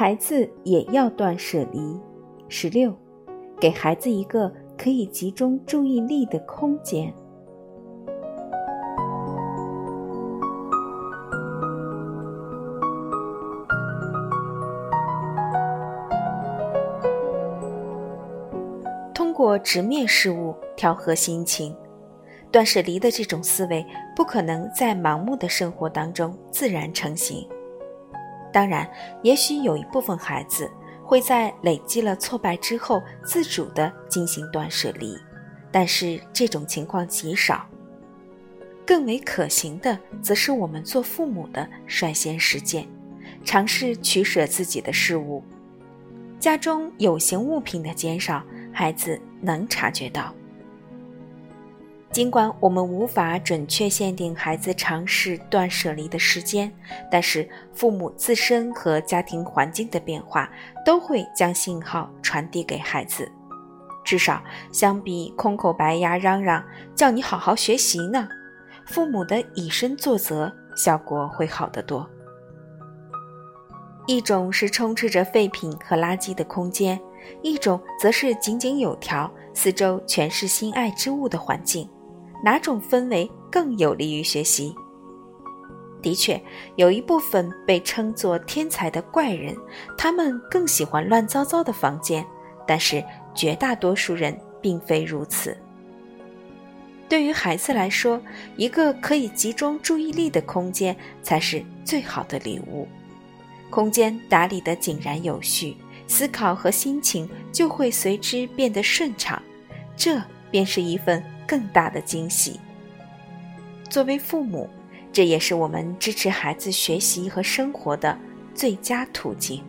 孩子也要断舍离。十六，给孩子一个可以集中注意力的空间。通过直面事物，调和心情。断舍离的这种思维，不可能在盲目的生活当中自然成型。当然，也许有一部分孩子会在累积了挫败之后自主的进行断舍离，但是这种情况极少。更为可行的，则是我们做父母的率先实践，尝试取舍自己的事物。家中有形物品的减少，孩子能察觉到。尽管我们无法准确限定孩子尝试断舍离的时间，但是父母自身和家庭环境的变化都会将信号传递给孩子。至少相比空口白牙嚷嚷叫你好好学习呢，父母的以身作则效果会好得多。一种是充斥着废品和垃圾的空间，一种则是井井有条、四周全是心爱之物的环境。哪种氛围更有利于学习？的确，有一部分被称作天才的怪人，他们更喜欢乱糟糟的房间。但是，绝大多数人并非如此。对于孩子来说，一个可以集中注意力的空间才是最好的礼物。空间打理得井然有序，思考和心情就会随之变得顺畅。这便是一份。更大的惊喜。作为父母，这也是我们支持孩子学习和生活的最佳途径。